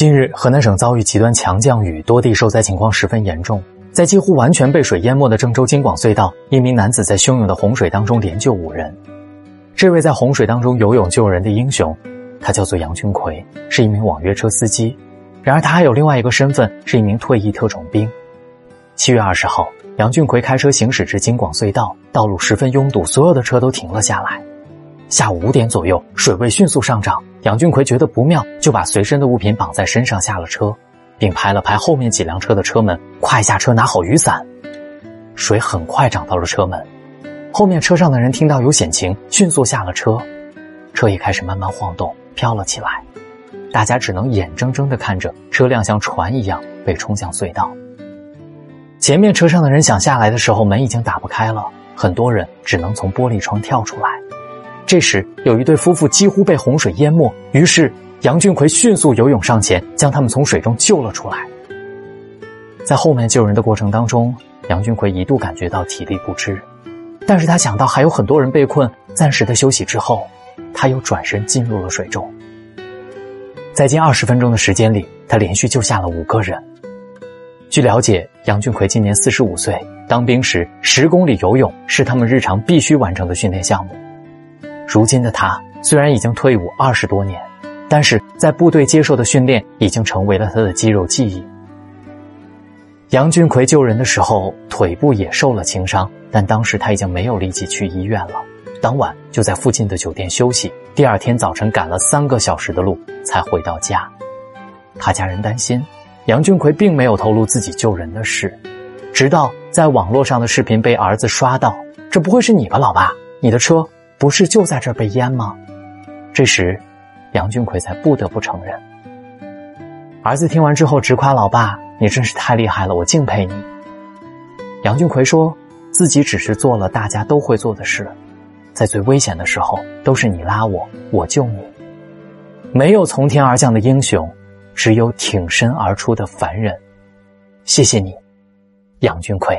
近日，河南省遭遇极端强降雨，多地受灾情况十分严重。在几乎完全被水淹没的郑州京广隧道，一名男子在汹涌的洪水当中连救五人。这位在洪水当中游泳救人的英雄，他叫做杨军奎，是一名网约车司机。然而，他还有另外一个身份，是一名退役特种兵。七月二十号，杨俊奎开车行驶至京广隧道，道路十分拥堵，所有的车都停了下来。下午五点左右，水位迅速上涨，杨俊奎觉得不妙，就把随身的物品绑在身上下了车，并拍了拍后面几辆车的车门：“快下车，拿好雨伞。”水很快涨到了车门，后面车上的人听到有险情，迅速下了车，车也开始慢慢晃动，飘了起来。大家只能眼睁睁地看着车辆像船一样被冲向隧道。前面车上的人想下来的时候，门已经打不开了，很多人只能从玻璃窗跳出来。这时，有一对夫妇几乎被洪水淹没，于是杨俊奎迅速游泳上前，将他们从水中救了出来。在后面救人的过程当中，杨俊奎一度感觉到体力不支，但是他想到还有很多人被困，暂时的休息之后，他又转身进入了水中。在近二十分钟的时间里，他连续救下了五个人。据了解，杨俊奎今年四十五岁，当兵时十公里游泳是他们日常必须完成的训练项目。如今的他虽然已经退伍二十多年，但是在部队接受的训练已经成为了他的肌肉记忆。杨俊奎救人的时候腿部也受了轻伤，但当时他已经没有力气去医院了。当晚就在附近的酒店休息，第二天早晨赶了三个小时的路才回到家。他家人担心，杨俊奎并没有透露自己救人的事，直到在网络上的视频被儿子刷到，这不会是你吧，老爸？你的车不是就在这儿被淹吗？这时，杨俊奎才不得不承认。儿子听完之后直夸老爸：“你真是太厉害了，我敬佩你。”杨俊奎说自己只是做了大家都会做的事。在最危险的时候，都是你拉我，我救你。没有从天而降的英雄，只有挺身而出的凡人。谢谢你，杨俊奎。